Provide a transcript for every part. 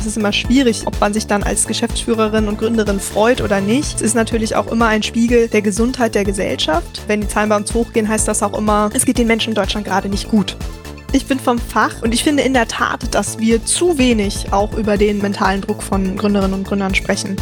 Es ist immer schwierig, ob man sich dann als Geschäftsführerin und Gründerin freut oder nicht. Es ist natürlich auch immer ein Spiegel der Gesundheit der Gesellschaft. Wenn die Zahlen bei uns hochgehen, heißt das auch immer, es geht den Menschen in Deutschland gerade nicht gut. Ich bin vom Fach und ich finde in der Tat, dass wir zu wenig auch über den mentalen Druck von Gründerinnen und Gründern sprechen.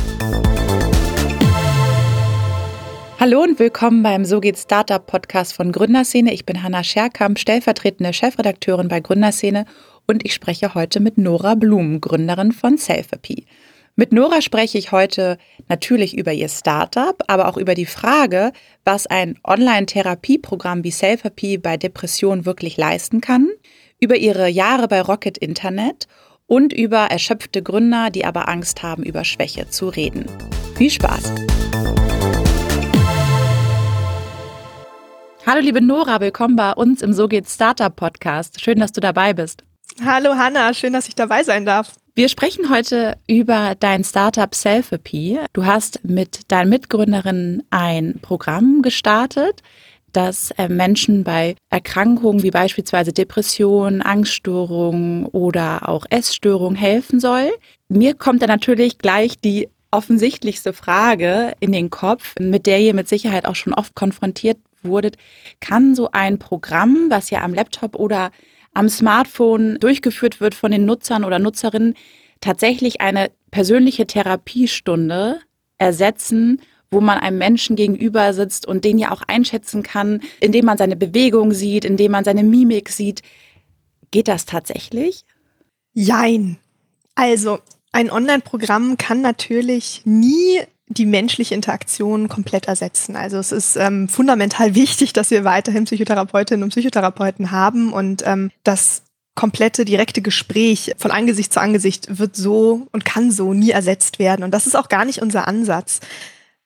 Hallo und willkommen beim So geht Startup Podcast von Gründerszene. Ich bin Hanna Scherkamp, stellvertretende Chefredakteurin bei Gründerszene und ich spreche heute mit Nora Blum, Gründerin von Selfie. Mit Nora spreche ich heute natürlich über ihr Startup, aber auch über die Frage, was ein Online-Therapieprogramm wie Selfie bei Depressionen wirklich leisten kann, über ihre Jahre bei Rocket Internet und über erschöpfte Gründer, die aber Angst haben, über Schwäche zu reden. Viel Spaß! Hallo liebe Nora, willkommen bei uns im So geht Startup Podcast. Schön, dass du dabei bist. Hallo Hanna, schön, dass ich dabei sein darf. Wir sprechen heute über dein Startup Selfie. Du hast mit deinen Mitgründerinnen ein Programm gestartet, das äh, Menschen bei Erkrankungen wie beispielsweise Depressionen, Angststörungen oder auch Essstörungen helfen soll. Mir kommt da natürlich gleich die offensichtlichste Frage in den Kopf, mit der ihr mit Sicherheit auch schon oft konfrontiert wurdet, kann so ein Programm, was ja am Laptop oder am Smartphone durchgeführt wird von den Nutzern oder Nutzerinnen, tatsächlich eine persönliche Therapiestunde ersetzen, wo man einem Menschen gegenüber sitzt und den ja auch einschätzen kann, indem man seine Bewegung sieht, indem man seine Mimik sieht. Geht das tatsächlich? Jein. Also, ein Online-Programm kann natürlich nie die menschliche Interaktion komplett ersetzen. Also es ist ähm, fundamental wichtig, dass wir weiterhin Psychotherapeutinnen und Psychotherapeuten haben und ähm, das komplette direkte Gespräch von Angesicht zu Angesicht wird so und kann so nie ersetzt werden. Und das ist auch gar nicht unser Ansatz.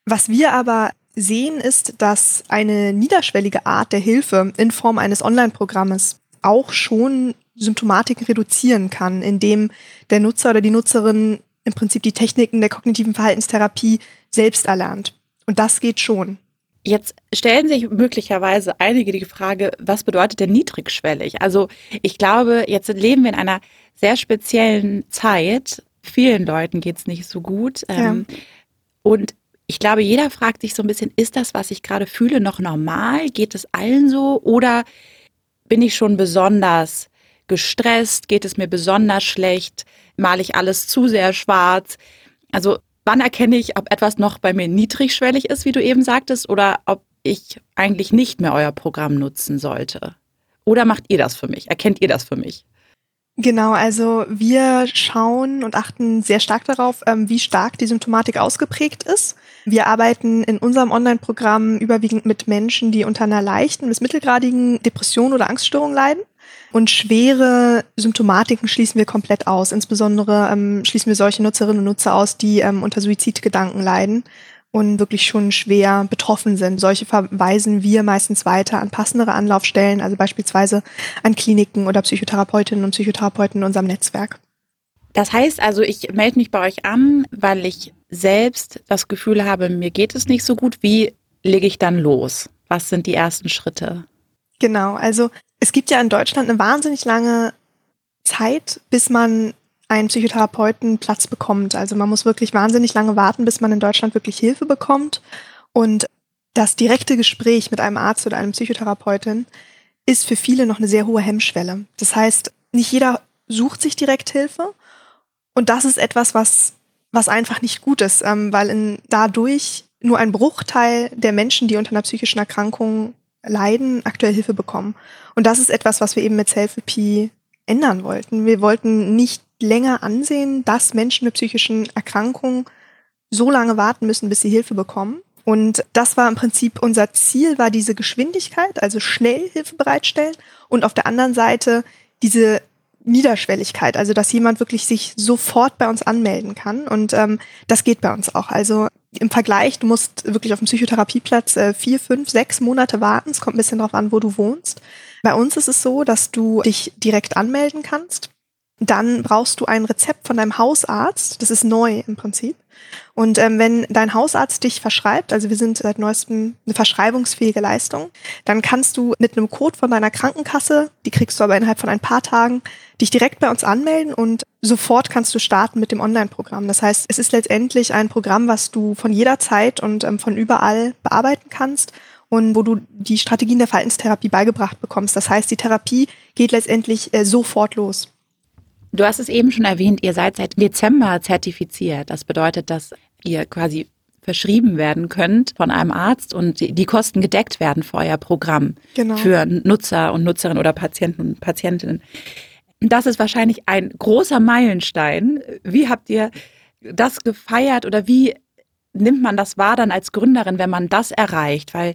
Was wir aber sehen, ist, dass eine niederschwellige Art der Hilfe in Form eines Online-Programmes auch schon Symptomatiken reduzieren kann, indem der Nutzer oder die Nutzerin im Prinzip die Techniken der kognitiven Verhaltenstherapie selbst erlernt. Und das geht schon. Jetzt stellen sich möglicherweise einige die Frage, was bedeutet denn niedrigschwellig? Also ich glaube, jetzt leben wir in einer sehr speziellen Zeit. Vielen Leuten geht es nicht so gut. Ja. Ähm, und ich glaube, jeder fragt sich so ein bisschen, ist das, was ich gerade fühle, noch normal? Geht es allen so? Oder bin ich schon besonders gestresst? Geht es mir besonders schlecht? Male ich alles zu sehr schwarz? Also wann erkenne ich, ob etwas noch bei mir niedrigschwellig ist, wie du eben sagtest, oder ob ich eigentlich nicht mehr euer Programm nutzen sollte? Oder macht ihr das für mich? Erkennt ihr das für mich? Genau, also wir schauen und achten sehr stark darauf, ähm, wie stark die Symptomatik ausgeprägt ist. Wir arbeiten in unserem Online-Programm überwiegend mit Menschen, die unter einer leichten bis mittelgradigen Depression oder Angststörung leiden. Und schwere Symptomatiken schließen wir komplett aus. Insbesondere ähm, schließen wir solche Nutzerinnen und Nutzer aus, die ähm, unter Suizidgedanken leiden und wirklich schon schwer betroffen sind. Solche verweisen wir meistens weiter an passendere Anlaufstellen, also beispielsweise an Kliniken oder Psychotherapeutinnen und Psychotherapeuten in unserem Netzwerk. Das heißt also, ich melde mich bei euch an, weil ich selbst das Gefühl habe, mir geht es nicht so gut. Wie lege ich dann los? Was sind die ersten Schritte? Genau, also es gibt ja in Deutschland eine wahnsinnig lange Zeit, bis man einen Psychotherapeutenplatz bekommt. Also man muss wirklich wahnsinnig lange warten, bis man in Deutschland wirklich Hilfe bekommt. Und das direkte Gespräch mit einem Arzt oder einem Psychotherapeutin ist für viele noch eine sehr hohe Hemmschwelle. Das heißt, nicht jeder sucht sich direkt Hilfe. Und das ist etwas, was, was einfach nicht gut ist, ähm, weil in, dadurch nur ein Bruchteil der Menschen, die unter einer psychischen Erkrankung leiden, aktuell Hilfe bekommen. Und das ist etwas, was wir eben mit Selfie ändern wollten. Wir wollten nicht länger ansehen, dass Menschen mit psychischen Erkrankungen so lange warten müssen, bis sie Hilfe bekommen. Und das war im Prinzip unser Ziel, war diese Geschwindigkeit, also schnell Hilfe bereitstellen und auf der anderen Seite diese Niederschwelligkeit, also dass jemand wirklich sich sofort bei uns anmelden kann. Und ähm, das geht bei uns auch. Also im Vergleich, du musst wirklich auf dem Psychotherapieplatz äh, vier, fünf, sechs Monate warten. Es kommt ein bisschen darauf an, wo du wohnst. Bei uns ist es so, dass du dich direkt anmelden kannst. Dann brauchst du ein Rezept von deinem Hausarzt. Das ist neu im Prinzip. Und ähm, wenn dein Hausarzt dich verschreibt, also wir sind seit neuestem eine verschreibungsfähige Leistung, dann kannst du mit einem Code von deiner Krankenkasse, die kriegst du aber innerhalb von ein paar Tagen, dich direkt bei uns anmelden und sofort kannst du starten mit dem Online-Programm. Das heißt, es ist letztendlich ein Programm, was du von jeder Zeit und ähm, von überall bearbeiten kannst und wo du die Strategien der Verhaltenstherapie beigebracht bekommst. Das heißt, die Therapie geht letztendlich äh, sofort los. Du hast es eben schon erwähnt, ihr seid seit Dezember zertifiziert. Das bedeutet, dass ihr quasi verschrieben werden könnt von einem Arzt und die Kosten gedeckt werden für euer Programm genau. für Nutzer und Nutzerinnen oder Patienten und Patientinnen. Das ist wahrscheinlich ein großer Meilenstein. Wie habt ihr das gefeiert oder wie nimmt man das wahr dann als Gründerin, wenn man das erreicht? Weil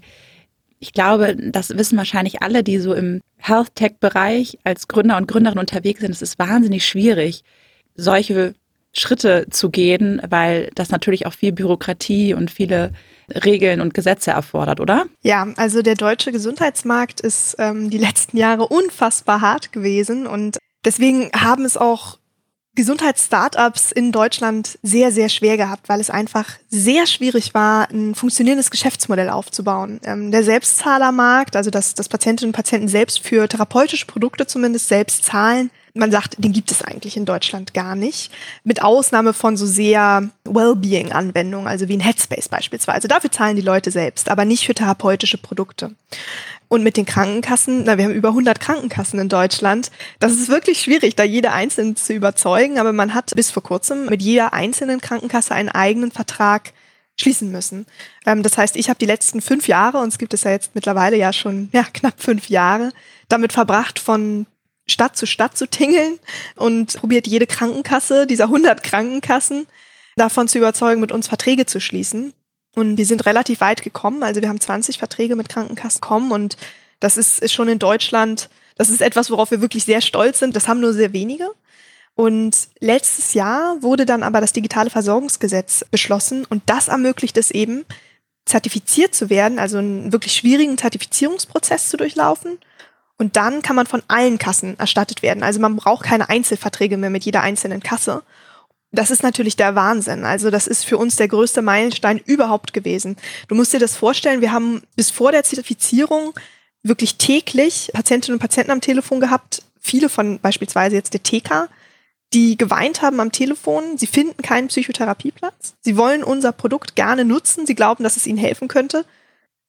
ich glaube, das wissen wahrscheinlich alle, die so im Health Tech Bereich als Gründer und Gründerin unterwegs sind. Es ist wahnsinnig schwierig, solche Schritte zu gehen, weil das natürlich auch viel Bürokratie und viele Regeln und Gesetze erfordert, oder? Ja, also der deutsche Gesundheitsmarkt ist ähm, die letzten Jahre unfassbar hart gewesen und Deswegen haben es auch Gesundheitsstartups in Deutschland sehr, sehr schwer gehabt, weil es einfach sehr schwierig war, ein funktionierendes Geschäftsmodell aufzubauen. Ähm, der Selbstzahlermarkt, also dass, dass Patientinnen und Patienten selbst für therapeutische Produkte zumindest selbst zahlen, man sagt, den gibt es eigentlich in Deutschland gar nicht. Mit Ausnahme von so sehr Wellbeing-Anwendungen, also wie ein Headspace beispielsweise. Dafür zahlen die Leute selbst, aber nicht für therapeutische Produkte. Und mit den Krankenkassen, na, wir haben über 100 Krankenkassen in Deutschland. Das ist wirklich schwierig, da jede einzelne zu überzeugen. Aber man hat bis vor kurzem mit jeder einzelnen Krankenkasse einen eigenen Vertrag schließen müssen. Ähm, das heißt, ich habe die letzten fünf Jahre, und es gibt es ja jetzt mittlerweile ja schon ja, knapp fünf Jahre, damit verbracht, von Stadt zu Stadt zu tingeln und probiert jede Krankenkasse, dieser 100 Krankenkassen, davon zu überzeugen, mit uns Verträge zu schließen. Und wir sind relativ weit gekommen. Also wir haben 20 Verträge mit Krankenkassen kommen und das ist, ist schon in Deutschland, das ist etwas, worauf wir wirklich sehr stolz sind. Das haben nur sehr wenige. Und letztes Jahr wurde dann aber das digitale Versorgungsgesetz beschlossen und das ermöglicht es eben, zertifiziert zu werden, also einen wirklich schwierigen Zertifizierungsprozess zu durchlaufen. Und dann kann man von allen Kassen erstattet werden. Also man braucht keine Einzelverträge mehr mit jeder einzelnen Kasse. Das ist natürlich der Wahnsinn. Also das ist für uns der größte Meilenstein überhaupt gewesen. Du musst dir das vorstellen, wir haben bis vor der Zertifizierung wirklich täglich Patientinnen und Patienten am Telefon gehabt, viele von beispielsweise jetzt der TK, die geweint haben am Telefon, sie finden keinen Psychotherapieplatz, sie wollen unser Produkt gerne nutzen, sie glauben, dass es ihnen helfen könnte,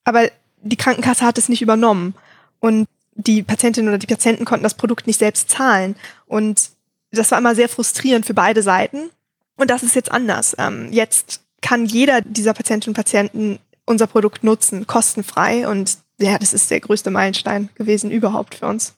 aber die Krankenkasse hat es nicht übernommen und die Patientinnen oder die Patienten konnten das Produkt nicht selbst zahlen und das war immer sehr frustrierend für beide Seiten. Und das ist jetzt anders. Ähm, jetzt kann jeder dieser Patientinnen und Patienten unser Produkt nutzen, kostenfrei. Und ja, das ist der größte Meilenstein gewesen überhaupt für uns.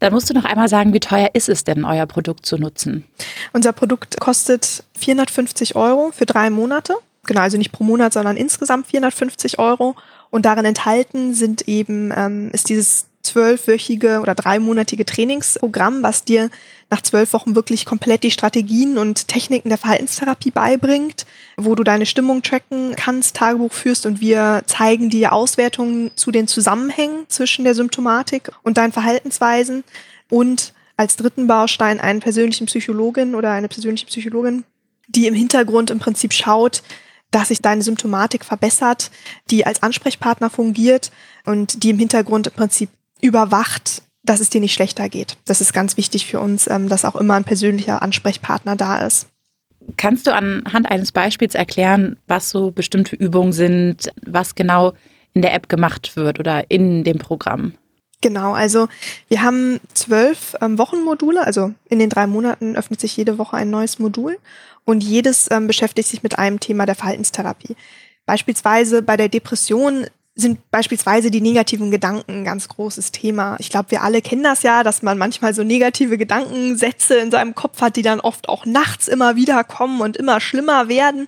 Dann musst du noch einmal sagen, wie teuer ist es denn, euer Produkt zu nutzen? Unser Produkt kostet 450 Euro für drei Monate. Genau, also nicht pro Monat, sondern insgesamt 450 Euro. Und darin enthalten sind eben, ähm, ist dieses zwölfwöchige oder dreimonatige Trainingsprogramm, was dir nach zwölf Wochen wirklich komplett die Strategien und Techniken der Verhaltenstherapie beibringt, wo du deine Stimmung tracken kannst, Tagebuch führst und wir zeigen dir Auswertungen zu den Zusammenhängen zwischen der Symptomatik und deinen Verhaltensweisen und als dritten Baustein einen persönlichen Psychologin oder eine persönliche Psychologin, die im Hintergrund im Prinzip schaut, dass sich deine Symptomatik verbessert, die als Ansprechpartner fungiert und die im Hintergrund im Prinzip überwacht, dass es dir nicht schlechter geht. Das ist ganz wichtig für uns, ähm, dass auch immer ein persönlicher Ansprechpartner da ist. Kannst du anhand eines Beispiels erklären, was so bestimmte Übungen sind, was genau in der App gemacht wird oder in dem Programm? Genau, also wir haben zwölf ähm, Wochenmodule, also in den drei Monaten öffnet sich jede Woche ein neues Modul und jedes ähm, beschäftigt sich mit einem Thema der Verhaltenstherapie. Beispielsweise bei der Depression sind beispielsweise die negativen Gedanken ein ganz großes Thema. Ich glaube, wir alle kennen das ja, dass man manchmal so negative Gedankensätze in seinem Kopf hat, die dann oft auch nachts immer wieder kommen und immer schlimmer werden.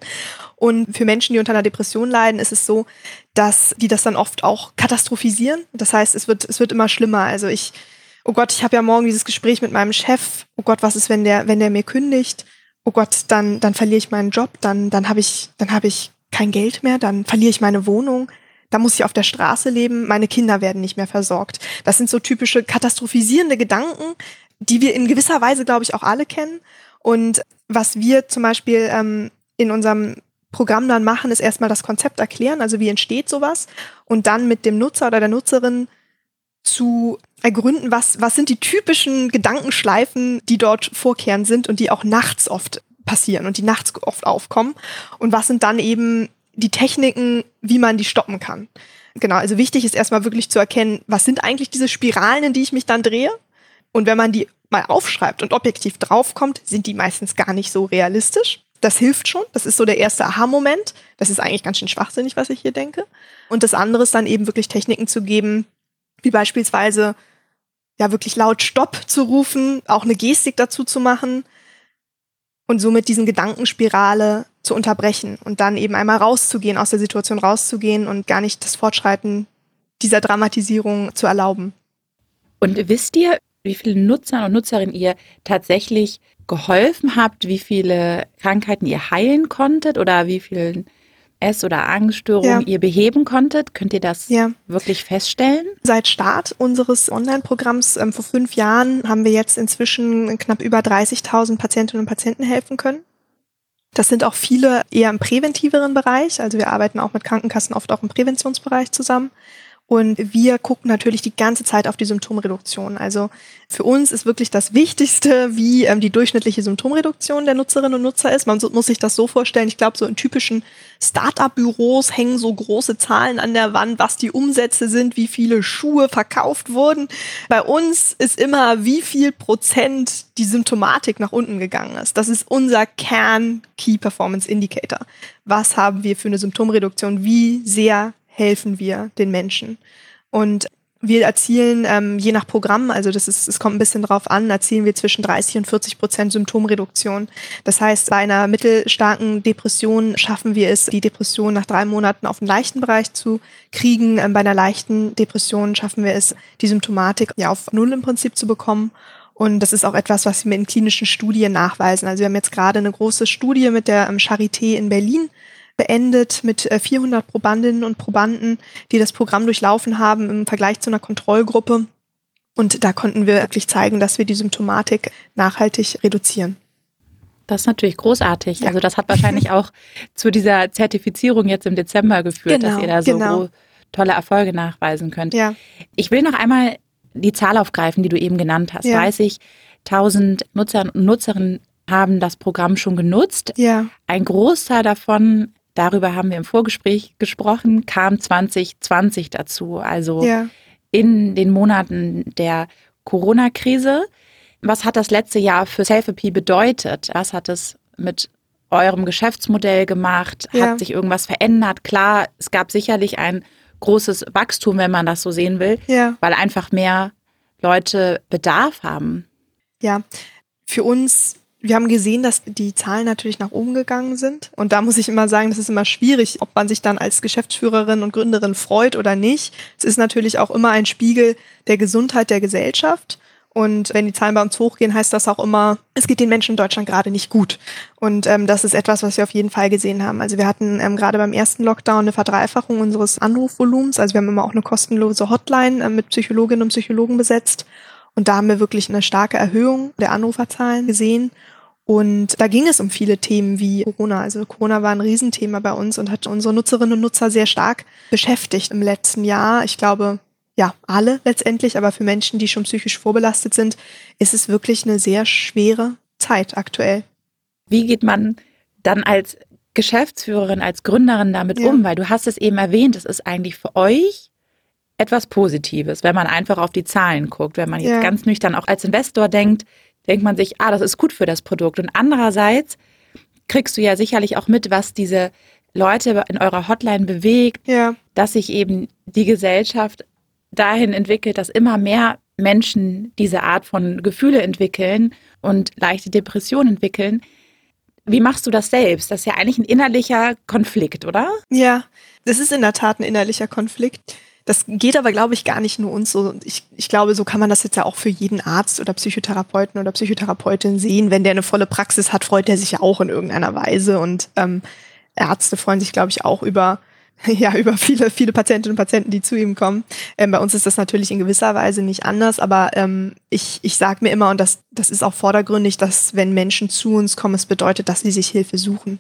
Und für Menschen, die unter einer Depression leiden, ist es so, dass die das dann oft auch katastrophisieren. Das heißt, es wird, es wird immer schlimmer. Also ich, oh Gott, ich habe ja morgen dieses Gespräch mit meinem Chef. Oh Gott, was ist, wenn der, wenn der mir kündigt? Oh Gott, dann, dann verliere ich meinen Job, dann, dann habe ich, dann habe ich kein Geld mehr, dann verliere ich meine Wohnung da muss ich auf der Straße leben, meine Kinder werden nicht mehr versorgt. Das sind so typische katastrophisierende Gedanken, die wir in gewisser Weise, glaube ich, auch alle kennen. Und was wir zum Beispiel ähm, in unserem Programm dann machen, ist erstmal das Konzept erklären, also wie entsteht sowas und dann mit dem Nutzer oder der Nutzerin zu ergründen, was, was sind die typischen Gedankenschleifen, die dort vorkehren sind und die auch nachts oft passieren und die nachts oft aufkommen. Und was sind dann eben die Techniken, wie man die stoppen kann. Genau, also wichtig ist erstmal wirklich zu erkennen, was sind eigentlich diese Spiralen, in die ich mich dann drehe. Und wenn man die mal aufschreibt und objektiv draufkommt, sind die meistens gar nicht so realistisch. Das hilft schon. Das ist so der erste Aha-Moment. Das ist eigentlich ganz schön schwachsinnig, was ich hier denke. Und das andere ist dann eben wirklich Techniken zu geben, wie beispielsweise ja wirklich laut Stopp zu rufen, auch eine Gestik dazu zu machen und somit diesen Gedankenspirale zu unterbrechen und dann eben einmal rauszugehen, aus der Situation rauszugehen und gar nicht das Fortschreiten dieser Dramatisierung zu erlauben. Und wisst ihr, wie viele Nutzer und Nutzerinnen ihr tatsächlich geholfen habt, wie viele Krankheiten ihr heilen konntet oder wie vielen Ess- oder Angststörungen ja. ihr beheben konntet? Könnt ihr das ja. wirklich feststellen? Seit Start unseres Online-Programms ähm, vor fünf Jahren haben wir jetzt inzwischen knapp über 30.000 Patientinnen und Patienten helfen können. Das sind auch viele eher im präventiveren Bereich. Also wir arbeiten auch mit Krankenkassen oft auch im Präventionsbereich zusammen. Und wir gucken natürlich die ganze Zeit auf die Symptomreduktion. Also für uns ist wirklich das Wichtigste, wie ähm, die durchschnittliche Symptomreduktion der Nutzerinnen und Nutzer ist. Man so, muss sich das so vorstellen. Ich glaube, so in typischen Start-up-Büros hängen so große Zahlen an der Wand, was die Umsätze sind, wie viele Schuhe verkauft wurden. Bei uns ist immer, wie viel Prozent die Symptomatik nach unten gegangen ist. Das ist unser Kern Key Performance Indicator. Was haben wir für eine Symptomreduktion? Wie sehr helfen wir den Menschen. Und wir erzielen ähm, je nach Programm, also das ist, es kommt ein bisschen drauf an, erzielen wir zwischen 30 und 40 Prozent Symptomreduktion. Das heißt, bei einer mittelstarken Depression schaffen wir es, die Depression nach drei Monaten auf den leichten Bereich zu kriegen. Ähm, bei einer leichten Depression schaffen wir es, die Symptomatik ja auf Null im Prinzip zu bekommen. Und das ist auch etwas, was wir in klinischen Studien nachweisen. Also wir haben jetzt gerade eine große Studie mit der ähm, Charité in Berlin beendet mit 400 äh, Probandinnen und Probanden, die das Programm durchlaufen haben im Vergleich zu einer Kontrollgruppe. Und da konnten wir wirklich zeigen, dass wir die Symptomatik nachhaltig reduzieren. Das ist natürlich großartig. Ja. Also das hat wahrscheinlich auch zu dieser Zertifizierung jetzt im Dezember geführt, genau, dass ihr da so genau. tolle Erfolge nachweisen könnt. Ja. Ich will noch einmal die Zahl aufgreifen, die du eben genannt hast. Ja. 30.000 Nutzer und Nutzerinnen haben das Programm schon genutzt. Ja. Ein Großteil davon darüber haben wir im Vorgespräch gesprochen, kam 2020 dazu, also ja. in den Monaten der Corona-Krise. Was hat das letzte Jahr für Selfie bedeutet? Was hat es mit eurem Geschäftsmodell gemacht? Ja. Hat sich irgendwas verändert? Klar, es gab sicherlich ein großes Wachstum, wenn man das so sehen will, ja. weil einfach mehr Leute Bedarf haben. Ja, für uns wir haben gesehen, dass die Zahlen natürlich nach oben gegangen sind. Und da muss ich immer sagen, das ist immer schwierig, ob man sich dann als Geschäftsführerin und Gründerin freut oder nicht. Es ist natürlich auch immer ein Spiegel der Gesundheit der Gesellschaft. Und wenn die Zahlen bei uns hochgehen, heißt das auch immer, es geht den Menschen in Deutschland gerade nicht gut. Und ähm, das ist etwas, was wir auf jeden Fall gesehen haben. Also wir hatten ähm, gerade beim ersten Lockdown eine Verdreifachung unseres Anrufvolumens. Also wir haben immer auch eine kostenlose Hotline äh, mit Psychologinnen und Psychologen besetzt. Und da haben wir wirklich eine starke Erhöhung der Anruferzahlen gesehen. Und da ging es um viele Themen wie Corona. Also Corona war ein Riesenthema bei uns und hat unsere Nutzerinnen und Nutzer sehr stark beschäftigt im letzten Jahr. Ich glaube, ja, alle letztendlich, aber für Menschen, die schon psychisch vorbelastet sind, ist es wirklich eine sehr schwere Zeit aktuell. Wie geht man dann als Geschäftsführerin, als Gründerin damit ja. um? Weil du hast es eben erwähnt, es ist eigentlich für euch etwas Positives, wenn man einfach auf die Zahlen guckt, wenn man jetzt ja. ganz nüchtern auch als Investor denkt, denkt man sich, ah, das ist gut für das Produkt. Und andererseits kriegst du ja sicherlich auch mit, was diese Leute in eurer Hotline bewegt, ja. dass sich eben die Gesellschaft dahin entwickelt, dass immer mehr Menschen diese Art von Gefühle entwickeln und leichte Depressionen entwickeln. Wie machst du das selbst? Das ist ja eigentlich ein innerlicher Konflikt, oder? Ja, das ist in der Tat ein innerlicher Konflikt. Das geht aber, glaube ich, gar nicht nur uns so. Ich, ich glaube, so kann man das jetzt ja auch für jeden Arzt oder Psychotherapeuten oder Psychotherapeutin sehen. Wenn der eine volle Praxis hat, freut er sich ja auch in irgendeiner Weise. Und ähm, Ärzte freuen sich, glaube ich, auch über ja, über viele, viele Patientinnen und Patienten, die zu ihm kommen. Ähm, bei uns ist das natürlich in gewisser Weise nicht anders, aber ähm, ich, ich sage mir immer, und das, das ist auch vordergründig, dass wenn Menschen zu uns kommen, es bedeutet, dass sie sich Hilfe suchen.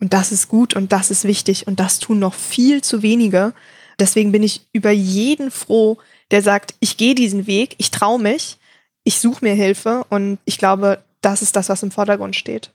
Und das ist gut und das ist wichtig und das tun noch viel zu wenige. Deswegen bin ich über jeden froh, der sagt, ich gehe diesen Weg, ich traue mich, ich suche mir Hilfe und ich glaube, das ist das, was im Vordergrund steht.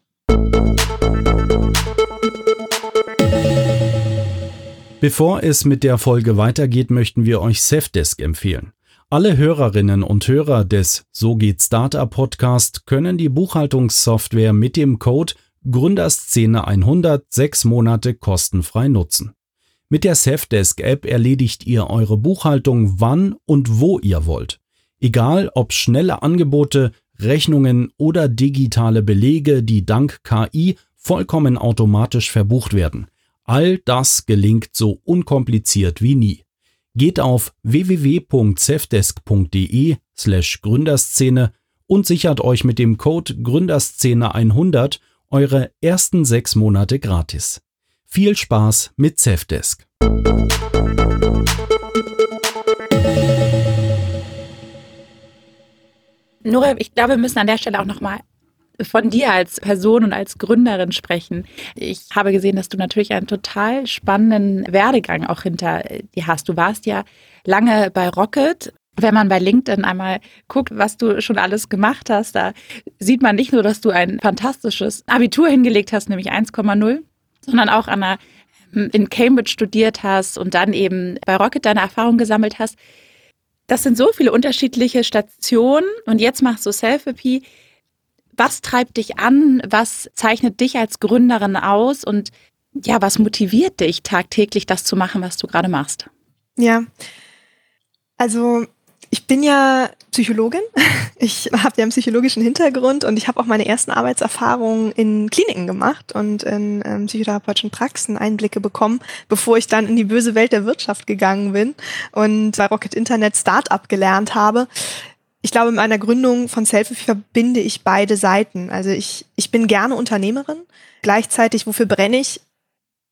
Bevor es mit der Folge weitergeht, möchten wir euch Safdesk empfehlen. Alle Hörerinnen und Hörer des So geht Startup Podcast können die Buchhaltungssoftware mit dem Code Gründerszene 100 sechs Monate kostenfrei nutzen. Mit der Safdesk App erledigt ihr eure Buchhaltung wann und wo ihr wollt. Egal ob schnelle Angebote, Rechnungen oder digitale Belege, die dank KI vollkommen automatisch verbucht werden. All das gelingt so unkompliziert wie nie. Geht auf www.cefdesk.de slash Gründerszene und sichert euch mit dem Code Gründerszene 100 eure ersten sechs Monate gratis. Viel Spaß mit Cefdesk. Nora, ich glaube, wir müssen an der Stelle auch nochmal von dir als Person und als Gründerin sprechen. Ich habe gesehen, dass du natürlich einen total spannenden Werdegang auch hinter dir hast. Du warst ja lange bei Rocket. Wenn man bei LinkedIn einmal guckt, was du schon alles gemacht hast, da sieht man nicht nur, dass du ein fantastisches Abitur hingelegt hast, nämlich 1,0, sondern auch an einer, in Cambridge studiert hast und dann eben bei Rocket deine Erfahrung gesammelt hast. Das sind so viele unterschiedliche Stationen und jetzt machst du Selfie. Was treibt dich an? Was zeichnet dich als Gründerin aus? Und ja, was motiviert dich tagtäglich, das zu machen, was du gerade machst? Ja, also ich bin ja Psychologin. Ich habe ja einen psychologischen Hintergrund und ich habe auch meine ersten Arbeitserfahrungen in Kliniken gemacht und in ähm, psychotherapeutischen Praxen Einblicke bekommen, bevor ich dann in die böse Welt der Wirtschaft gegangen bin und bei Rocket Internet Startup gelernt habe ich glaube, mit meiner Gründung von Selfie verbinde ich beide Seiten. Also ich, ich bin gerne Unternehmerin. Gleichzeitig, wofür brenne ich?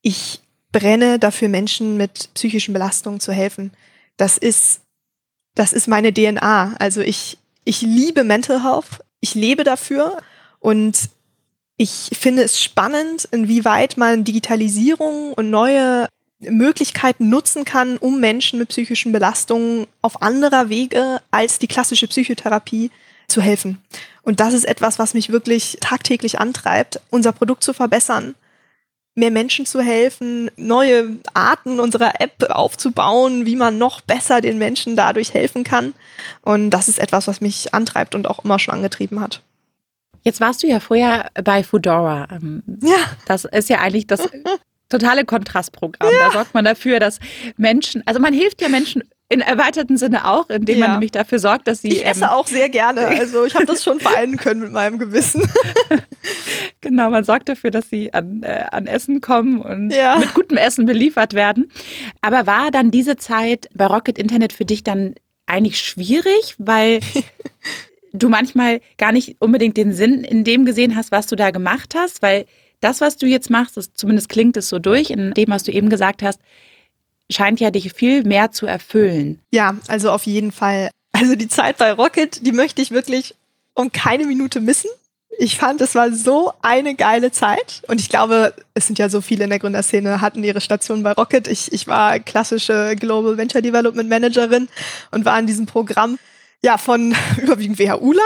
Ich brenne dafür, Menschen mit psychischen Belastungen zu helfen. Das ist, das ist meine DNA. Also ich, ich liebe Mental Health. Ich lebe dafür und ich finde es spannend, inwieweit man Digitalisierung und neue Möglichkeiten nutzen kann, um Menschen mit psychischen Belastungen auf anderer Wege als die klassische Psychotherapie zu helfen. Und das ist etwas, was mich wirklich tagtäglich antreibt, unser Produkt zu verbessern, mehr Menschen zu helfen, neue Arten unserer App aufzubauen, wie man noch besser den Menschen dadurch helfen kann. Und das ist etwas, was mich antreibt und auch immer schon angetrieben hat. Jetzt warst du ja vorher bei Foodora. Ähm, ja. Das ist ja eigentlich das totale Kontrastprogramm. Ja. Da sorgt man dafür, dass Menschen, also man hilft ja Menschen in erweiterten Sinne auch, indem ja. man nämlich dafür sorgt, dass sie. Ich esse ähm, auch sehr gerne. Also ich habe das schon vereinen können mit meinem Gewissen. genau, man sorgt dafür, dass sie an, äh, an Essen kommen und ja. mit gutem Essen beliefert werden. Aber war dann diese Zeit bei Rocket Internet für dich dann eigentlich schwierig, weil du manchmal gar nicht unbedingt den Sinn in dem gesehen hast, was du da gemacht hast, weil das, was du jetzt machst, das, zumindest klingt es so durch, in dem, was du eben gesagt hast, scheint ja dich viel mehr zu erfüllen. Ja, also auf jeden Fall. Also die Zeit bei Rocket, die möchte ich wirklich um keine Minute missen. Ich fand, es war so eine geile Zeit. Und ich glaube, es sind ja so viele in der Gründerszene, hatten ihre Station bei Rocket. Ich, ich war klassische Global Venture Development Managerin und war in diesem Programm ja, von überwiegend WHU-Lern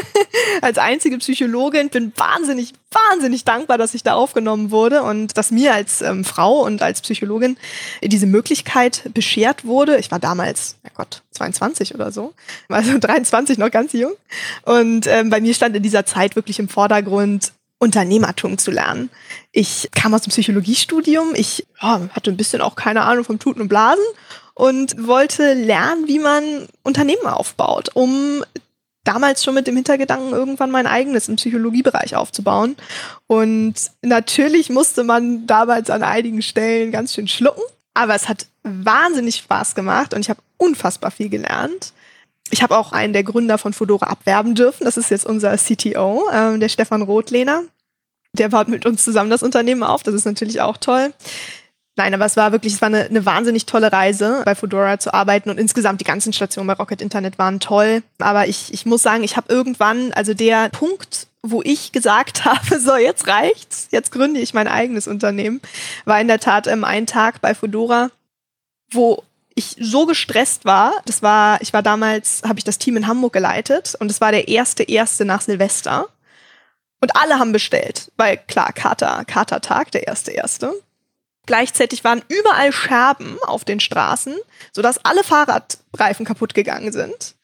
als einzige Psychologin. Bin wahnsinnig, wahnsinnig dankbar, dass ich da aufgenommen wurde und dass mir als ähm, Frau und als Psychologin diese Möglichkeit beschert wurde. Ich war damals, ja Gott, 22 oder so, also 23, noch ganz jung. Und ähm, bei mir stand in dieser Zeit wirklich im Vordergrund, Unternehmertum zu lernen. Ich kam aus dem Psychologiestudium, ich ja, hatte ein bisschen auch keine Ahnung vom Tuten und Blasen und wollte lernen, wie man Unternehmen aufbaut, um damals schon mit dem Hintergedanken, irgendwann mein eigenes im Psychologiebereich aufzubauen. Und natürlich musste man damals an einigen Stellen ganz schön schlucken, aber es hat wahnsinnig Spaß gemacht und ich habe unfassbar viel gelernt. Ich habe auch einen der Gründer von Fodora abwerben dürfen. Das ist jetzt unser CTO, äh, der Stefan Rotlehner. Der baut mit uns zusammen das Unternehmen auf. Das ist natürlich auch toll. Nein, aber es war wirklich, es war eine, eine wahnsinnig tolle Reise, bei Fedora zu arbeiten und insgesamt die ganzen Stationen bei Rocket Internet waren toll. Aber ich, ich muss sagen, ich habe irgendwann, also der Punkt, wo ich gesagt habe, so jetzt reicht's, jetzt gründe ich mein eigenes Unternehmen, war in der Tat ähm, ein Tag bei Fedora, wo ich so gestresst war. Das war, ich war damals, habe ich das Team in Hamburg geleitet und es war der erste erste nach Silvester. Und alle haben bestellt, weil klar, Kater, Katertag, der erste erste. Gleichzeitig waren überall Scherben auf den Straßen, sodass alle Fahrradreifen kaputt gegangen sind.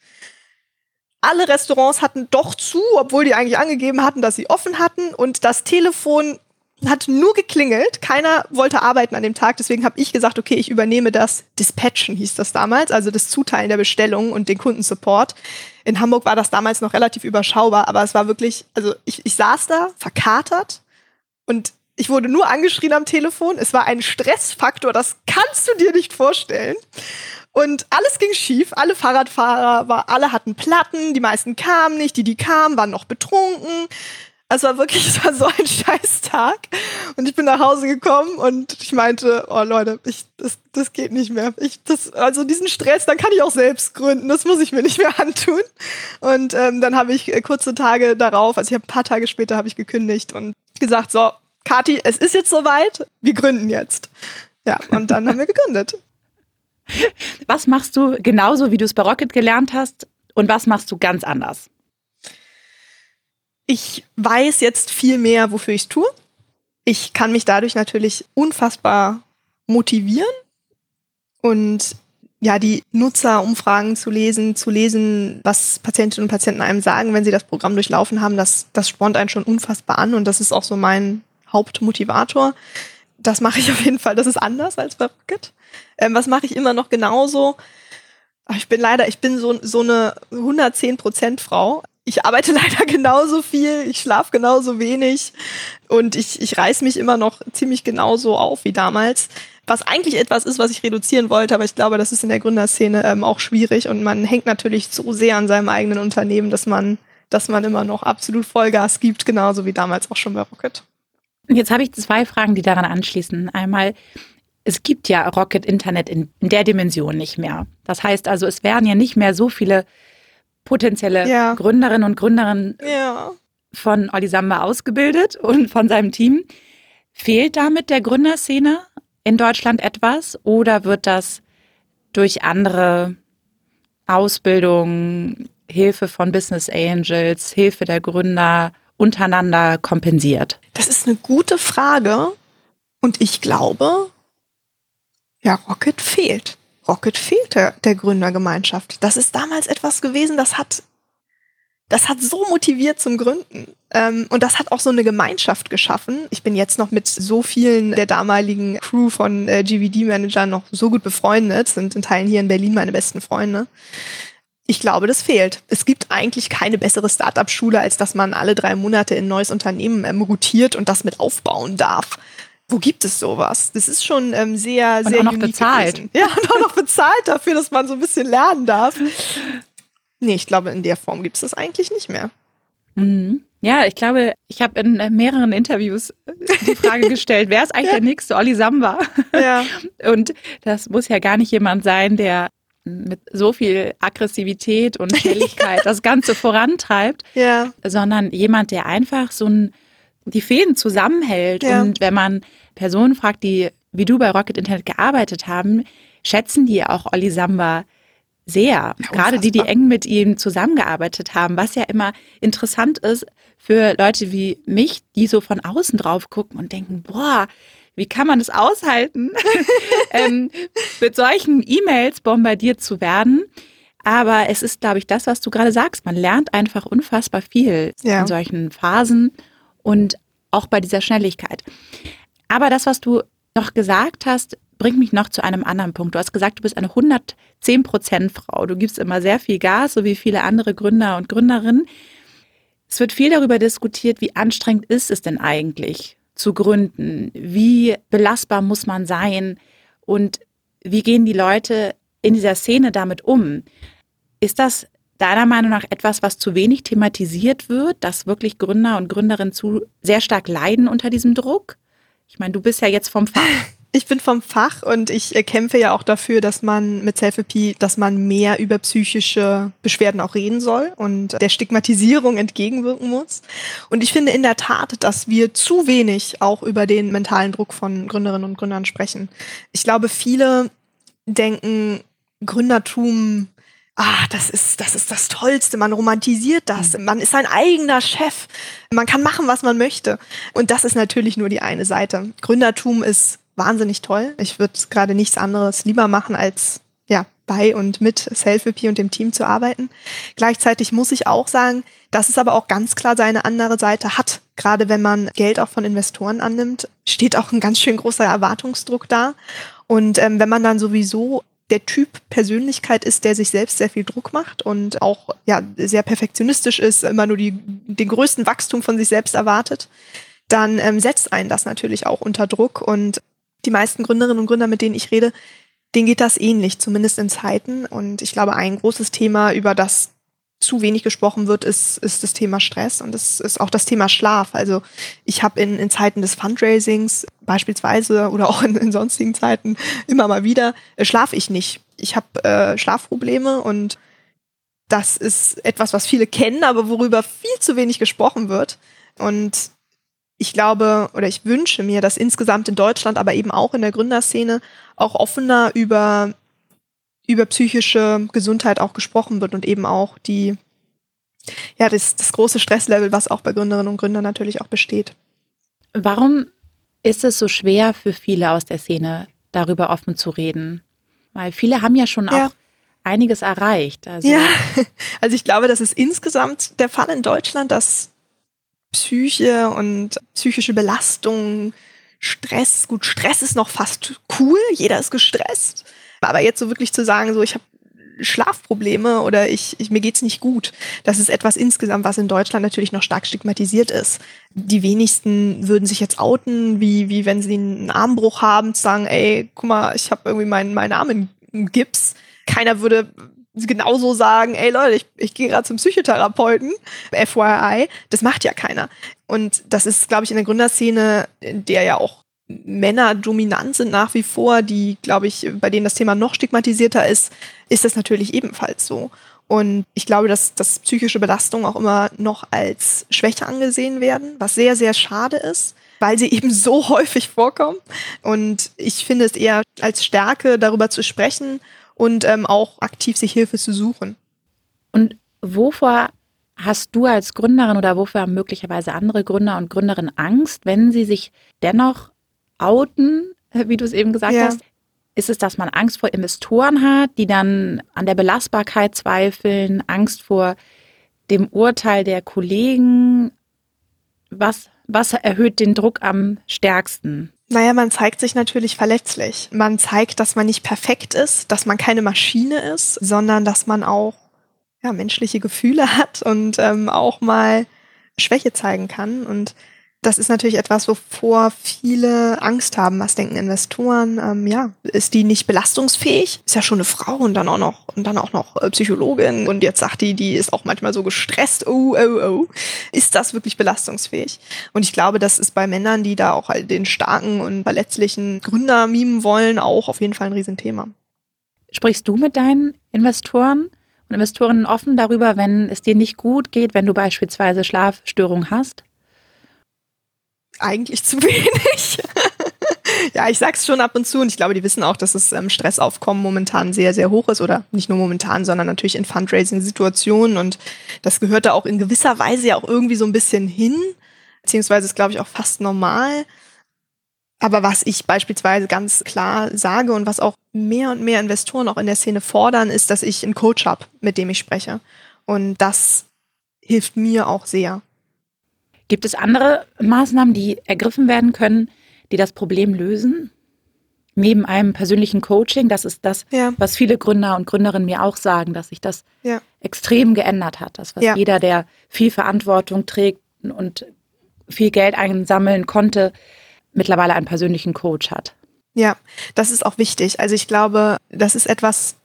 Alle Restaurants hatten doch zu, obwohl die eigentlich angegeben hatten, dass sie offen hatten. Und das Telefon hat nur geklingelt. Keiner wollte arbeiten an dem Tag. Deswegen habe ich gesagt, okay, ich übernehme das Dispatchen, hieß das damals, also das Zuteilen der Bestellungen und den Kundensupport. In Hamburg war das damals noch relativ überschaubar, aber es war wirklich, also ich, ich saß da verkatert und ich wurde nur angeschrien am Telefon. Es war ein Stressfaktor, das kannst du dir nicht vorstellen. Und alles ging schief. Alle Fahrradfahrer, war, alle hatten Platten, die meisten kamen nicht, die, die kamen, waren noch betrunken. Es war wirklich, es war so ein Scheißtag. Und ich bin nach Hause gekommen und ich meinte, oh Leute, ich, das, das geht nicht mehr. Ich, das, also diesen Stress, dann kann ich auch selbst gründen. Das muss ich mir nicht mehr antun. Und ähm, dann habe ich äh, kurze Tage darauf, also ich habe ein paar Tage später habe ich gekündigt und gesagt, so, Kati, es ist jetzt soweit, wir gründen jetzt. Ja, und dann haben wir gegründet. Was machst du genauso, wie du es bei Rocket gelernt hast und was machst du ganz anders? Ich weiß jetzt viel mehr, wofür ich es tue. Ich kann mich dadurch natürlich unfassbar motivieren und ja, die Nutzerumfragen zu lesen, zu lesen, was Patientinnen und Patienten einem sagen, wenn sie das Programm durchlaufen haben, das, das spornt einen schon unfassbar an und das ist auch so mein Hauptmotivator. Das mache ich auf jeden Fall, das ist anders als bei Rocket. Ähm, was mache ich immer noch genauso? Ich bin leider, ich bin so, so eine 110% Frau ich arbeite leider genauso viel, ich schlafe genauso wenig und ich, ich reiß mich immer noch ziemlich genauso auf wie damals. Was eigentlich etwas ist, was ich reduzieren wollte, aber ich glaube, das ist in der Gründerszene ähm, auch schwierig und man hängt natürlich so sehr an seinem eigenen Unternehmen, dass man, dass man immer noch absolut Vollgas gibt, genauso wie damals auch schon bei Rocket. Jetzt habe ich zwei Fragen, die daran anschließen. Einmal, es gibt ja Rocket Internet in, in der Dimension nicht mehr. Das heißt also, es werden ja nicht mehr so viele potenzielle ja. Gründerinnen und Gründerinnen ja. von Olli Samba ausgebildet und von seinem Team. Fehlt damit der Gründerszene in Deutschland etwas oder wird das durch andere Ausbildung, Hilfe von Business Angels, Hilfe der Gründer untereinander kompensiert? Das ist eine gute Frage und ich glaube, ja, Rocket fehlt. Rocket fehlte der Gründergemeinschaft. Das ist damals etwas gewesen, das hat, das hat so motiviert zum Gründen. Ähm, und das hat auch so eine Gemeinschaft geschaffen. Ich bin jetzt noch mit so vielen der damaligen Crew von äh, GVD-Managern noch so gut befreundet, sind in Teilen hier in Berlin meine besten Freunde. Ich glaube, das fehlt. Es gibt eigentlich keine bessere Startup-Schule, als dass man alle drei Monate in ein neues Unternehmen ähm, rotiert und das mit aufbauen darf. Wo gibt es sowas? Das ist schon ähm, sehr, und sehr. Und auch noch bezahlt. Gewesen. Ja, und auch noch bezahlt dafür, dass man so ein bisschen lernen darf. Nee, ich glaube, in der Form gibt es das eigentlich nicht mehr. Mhm. Ja, ich glaube, ich habe in äh, mehreren Interviews äh, die Frage gestellt, wer ist eigentlich ja. der nächste Olli Samba? Ja. Und das muss ja gar nicht jemand sein, der mit so viel Aggressivität und Schnelligkeit das Ganze vorantreibt, ja. sondern jemand, der einfach so ein die Fäden zusammenhält. Ja. Und wenn man Personen fragt, die wie du bei Rocket Internet gearbeitet haben, schätzen die auch Olli Samba sehr. Ja, Gerade die, die eng mit ihm zusammengearbeitet haben, was ja immer interessant ist für Leute wie mich, die so von außen drauf gucken und denken, boah, wie kann man das aushalten, ähm, mit solchen E-Mails bombardiert zu werden? Aber es ist, glaube ich, das, was du gerade sagst. Man lernt einfach unfassbar viel ja. in solchen Phasen und auch bei dieser Schnelligkeit. Aber das, was du noch gesagt hast, bringt mich noch zu einem anderen Punkt. Du hast gesagt, du bist eine 110 Prozent Frau. Du gibst immer sehr viel Gas, so wie viele andere Gründer und Gründerinnen. Es wird viel darüber diskutiert, wie anstrengend ist es denn eigentlich zu gründen? Wie belastbar muss man sein? Und wie gehen die Leute in dieser Szene damit um? Ist das deiner Meinung nach etwas, was zu wenig thematisiert wird, dass wirklich Gründer und Gründerinnen zu sehr stark leiden unter diesem Druck? Ich meine, du bist ja jetzt vom Fach. Ich bin vom Fach und ich kämpfe ja auch dafür, dass man mit Selfie, dass man mehr über psychische Beschwerden auch reden soll und der Stigmatisierung entgegenwirken muss. Und ich finde in der Tat, dass wir zu wenig auch über den mentalen Druck von Gründerinnen und Gründern sprechen. Ich glaube, viele denken, Gründertum, ah, das ist, das ist das Tollste. Man romantisiert das. Mhm. Man ist sein eigener Chef. Man kann machen, was man möchte. Und das ist natürlich nur die eine Seite. Gründertum ist wahnsinnig toll. Ich würde gerade nichts anderes lieber machen, als ja, bei und mit Selfie und dem Team zu arbeiten. Gleichzeitig muss ich auch sagen, dass es aber auch ganz klar seine andere Seite hat. Gerade wenn man Geld auch von Investoren annimmt, steht auch ein ganz schön großer Erwartungsdruck da. Und ähm, wenn man dann sowieso der Typ Persönlichkeit ist, der sich selbst sehr viel Druck macht und auch ja sehr perfektionistisch ist, immer nur die, den größten Wachstum von sich selbst erwartet, dann ähm, setzt einen das natürlich auch unter Druck. Und die meisten Gründerinnen und Gründer, mit denen ich rede, denen geht das ähnlich, zumindest in Zeiten. Und ich glaube, ein großes Thema, über das zu wenig gesprochen wird, ist, ist das Thema Stress und es ist auch das Thema Schlaf. Also ich habe in, in Zeiten des Fundraisings beispielsweise oder auch in, in sonstigen Zeiten immer mal wieder, äh, schlafe ich nicht. Ich habe äh, Schlafprobleme und das ist etwas, was viele kennen, aber worüber viel zu wenig gesprochen wird. Und ich glaube oder ich wünsche mir, dass insgesamt in Deutschland, aber eben auch in der Gründerszene auch offener über, über psychische Gesundheit auch gesprochen wird und eben auch die, ja, das, das große Stresslevel, was auch bei Gründerinnen und Gründern natürlich auch besteht. Warum ist es so schwer für viele aus der Szene, darüber offen zu reden? Weil viele haben ja schon ja. auch einiges erreicht. Also ja, also ich glaube, das ist insgesamt der Fall in Deutschland, dass Psyche und psychische Belastung, Stress, gut, Stress ist noch fast cool, jeder ist gestresst. Aber jetzt so wirklich zu sagen, so ich habe Schlafprobleme oder ich, ich mir geht's nicht gut. Das ist etwas insgesamt, was in Deutschland natürlich noch stark stigmatisiert ist. Die wenigsten würden sich jetzt outen, wie wie wenn sie einen Armbruch haben, zu sagen, ey, guck mal, ich habe irgendwie meinen meinen Arm in Gips. Keiner würde genauso sagen, ey Leute, ich, ich gehe gerade zum Psychotherapeuten, FYI, das macht ja keiner. Und das ist, glaube ich, in der Gründerszene, in der ja auch Männer dominant sind nach wie vor, die, glaube ich, bei denen das Thema noch stigmatisierter ist, ist das natürlich ebenfalls so. Und ich glaube, dass, dass psychische Belastungen auch immer noch als Schwäche angesehen werden, was sehr, sehr schade ist, weil sie eben so häufig vorkommen. Und ich finde es eher als Stärke, darüber zu sprechen und ähm, auch aktiv sich Hilfe zu suchen. Und wovor hast du als Gründerin oder wovor haben möglicherweise andere Gründer und Gründerinnen Angst, wenn sie sich dennoch outen, wie du es eben gesagt ja. hast? Ist es, dass man Angst vor Investoren hat, die dann an der Belastbarkeit zweifeln, Angst vor dem Urteil der Kollegen? Was, was erhöht den Druck am stärksten? Naja, man zeigt sich natürlich verletzlich. Man zeigt, dass man nicht perfekt ist, dass man keine Maschine ist, sondern dass man auch ja, menschliche Gefühle hat und ähm, auch mal Schwäche zeigen kann. Und das ist natürlich etwas, wovor viele Angst haben. Was denken Investoren? Ähm, ja, ist die nicht belastungsfähig? Ist ja schon eine Frau und dann auch noch und dann auch noch äh, Psychologin und jetzt sagt die, die ist auch manchmal so gestresst. Oh, oh, oh. Ist das wirklich belastungsfähig? Und ich glaube, das ist bei Männern, die da auch halt den starken und verletzlichen Gründer mimen wollen, auch auf jeden Fall ein Riesenthema. Sprichst du mit deinen Investoren? und Investorinnen offen darüber, wenn es dir nicht gut geht, wenn du beispielsweise Schlafstörungen hast? Eigentlich zu wenig. ja, ich sag's schon ab und zu und ich glaube, die wissen auch, dass das ähm, Stressaufkommen momentan sehr, sehr hoch ist oder nicht nur momentan, sondern natürlich in Fundraising-Situationen und das gehört da auch in gewisser Weise ja auch irgendwie so ein bisschen hin, beziehungsweise ist, glaube ich, auch fast normal. Aber was ich beispielsweise ganz klar sage und was auch mehr und mehr Investoren auch in der Szene fordern, ist, dass ich einen Coach habe, mit dem ich spreche. Und das hilft mir auch sehr. Gibt es andere Maßnahmen, die ergriffen werden können, die das Problem lösen? Neben einem persönlichen Coaching, das ist das, ja. was viele Gründer und Gründerinnen mir auch sagen, dass sich das ja. extrem geändert hat. Das, was ja. jeder, der viel Verantwortung trägt und viel Geld einsammeln konnte, mittlerweile einen persönlichen Coach hat. Ja, das ist auch wichtig. Also ich glaube, das ist etwas,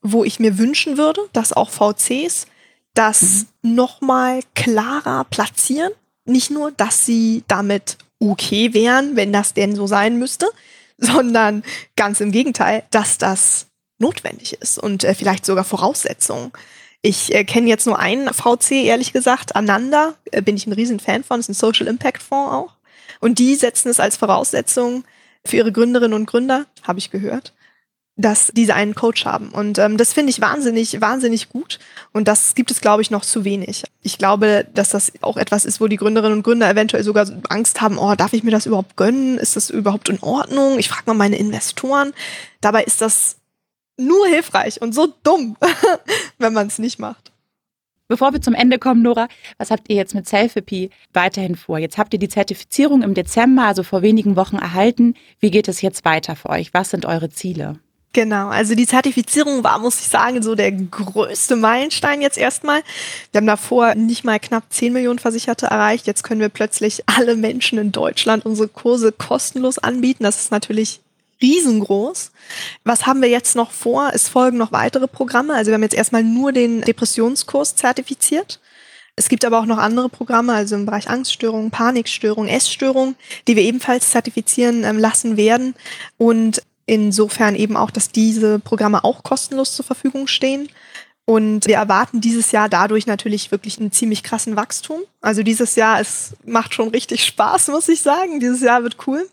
wo ich mir wünschen würde, dass auch VCs das mhm. nochmal klarer platzieren nicht nur, dass sie damit okay wären, wenn das denn so sein müsste, sondern ganz im Gegenteil, dass das notwendig ist und äh, vielleicht sogar Voraussetzungen. Ich äh, kenne jetzt nur einen VC, ehrlich gesagt, Ananda, äh, bin ich ein riesen Fan von, ist ein Social Impact Fonds auch. Und die setzen es als Voraussetzung für ihre Gründerinnen und Gründer, habe ich gehört, dass diese einen Coach haben. Und ähm, das finde ich wahnsinnig, wahnsinnig gut. Und das gibt es, glaube ich, noch zu wenig. Ich glaube, dass das auch etwas ist, wo die Gründerinnen und Gründer eventuell sogar Angst haben, oh, darf ich mir das überhaupt gönnen? Ist das überhaupt in Ordnung? Ich frage mal meine Investoren. Dabei ist das nur hilfreich und so dumm, wenn man es nicht macht. Bevor wir zum Ende kommen, Nora, was habt ihr jetzt mit Selfie weiterhin vor? Jetzt habt ihr die Zertifizierung im Dezember, also vor wenigen Wochen, erhalten. Wie geht es jetzt weiter für euch? Was sind eure Ziele? Genau, also die Zertifizierung war, muss ich sagen, so der größte Meilenstein jetzt erstmal. Wir haben davor nicht mal knapp 10 Millionen Versicherte erreicht. Jetzt können wir plötzlich alle Menschen in Deutschland unsere Kurse kostenlos anbieten. Das ist natürlich riesengroß. Was haben wir jetzt noch vor? Es folgen noch weitere Programme. Also wir haben jetzt erstmal nur den Depressionskurs zertifiziert. Es gibt aber auch noch andere Programme, also im Bereich Angststörungen, Panikstörungen, Essstörungen, die wir ebenfalls zertifizieren ähm, lassen werden. Und Insofern eben auch, dass diese Programme auch kostenlos zur Verfügung stehen. Und wir erwarten dieses Jahr dadurch natürlich wirklich einen ziemlich krassen Wachstum. Also dieses Jahr, es macht schon richtig Spaß, muss ich sagen. Dieses Jahr wird cool.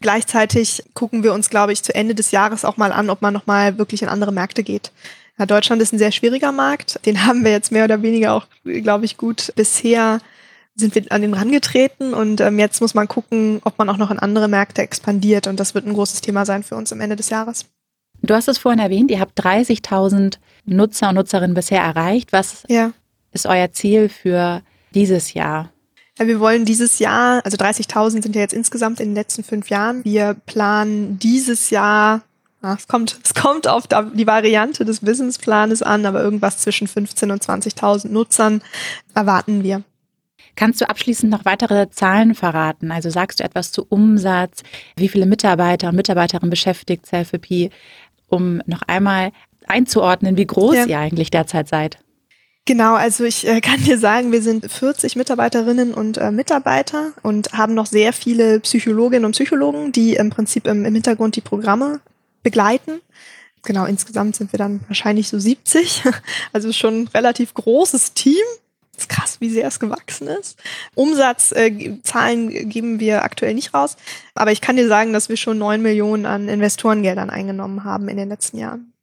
Gleichzeitig gucken wir uns, glaube ich, zu Ende des Jahres auch mal an, ob man nochmal wirklich in andere Märkte geht. Ja, Deutschland ist ein sehr schwieriger Markt. Den haben wir jetzt mehr oder weniger auch, glaube ich, gut bisher sind wir an den rangetreten und ähm, jetzt muss man gucken, ob man auch noch in andere Märkte expandiert und das wird ein großes Thema sein für uns am Ende des Jahres. Du hast es vorhin erwähnt, ihr habt 30.000 Nutzer und Nutzerinnen bisher erreicht. Was ja. ist euer Ziel für dieses Jahr? Ja, wir wollen dieses Jahr, also 30.000 sind ja jetzt insgesamt in den letzten fünf Jahren. Wir planen dieses Jahr, na, es kommt, es kommt auf die Variante des Businessplanes an, aber irgendwas zwischen 15.000 und 20.000 Nutzern erwarten wir. Kannst du abschließend noch weitere Zahlen verraten? Also sagst du etwas zu Umsatz? Wie viele Mitarbeiter und Mitarbeiterinnen beschäftigt Selfie, um noch einmal einzuordnen, wie groß ja. ihr eigentlich derzeit seid? Genau, also ich äh, kann dir sagen, wir sind 40 Mitarbeiterinnen und äh, Mitarbeiter und haben noch sehr viele Psychologinnen und Psychologen, die im Prinzip im, im Hintergrund die Programme begleiten. Genau, insgesamt sind wir dann wahrscheinlich so 70. Also schon ein relativ großes Team. Das ist krass, wie sehr es gewachsen ist. Umsatzzahlen äh, geben wir aktuell nicht raus, aber ich kann dir sagen, dass wir schon neun Millionen an Investorengeldern eingenommen haben in den letzten Jahren.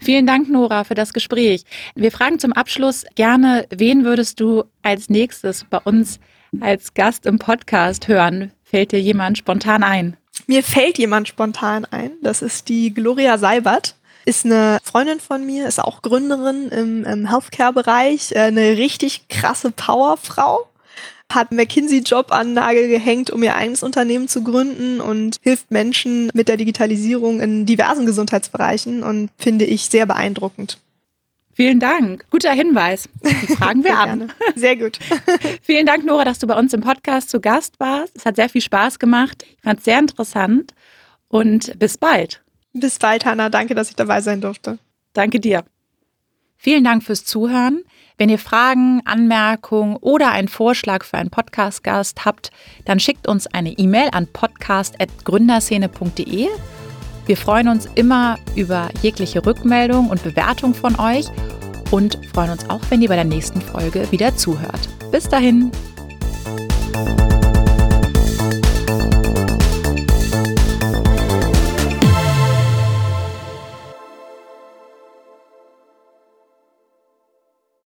Vielen Dank, Nora, für das Gespräch. Wir fragen zum Abschluss gerne, wen würdest du als nächstes bei uns als Gast im Podcast hören? Fällt dir jemand spontan ein? Mir fällt jemand spontan ein. Das ist die Gloria Seibert ist eine Freundin von mir, ist auch Gründerin im, im Healthcare-Bereich, äh, eine richtig krasse Powerfrau hat McKinsey-Job an Nagel gehängt, um ihr eigenes Unternehmen zu gründen und hilft Menschen mit der Digitalisierung in diversen Gesundheitsbereichen und finde ich sehr beeindruckend. Vielen Dank. Guter Hinweis. Die fragen wir an. Gerne. Sehr gut. Vielen Dank, Nora, dass du bei uns im Podcast zu Gast warst. Es hat sehr viel Spaß gemacht. Ich fand es sehr interessant und bis bald. Bis bald, Hanna. Danke, dass ich dabei sein durfte. Danke dir. Vielen Dank fürs Zuhören. Wenn ihr Fragen, Anmerkungen oder einen Vorschlag für einen Podcast-Gast habt, dann schickt uns eine E-Mail an podcast.gründerszene.de. Wir freuen uns immer über jegliche Rückmeldung und Bewertung von euch und freuen uns auch, wenn ihr bei der nächsten Folge wieder zuhört. Bis dahin.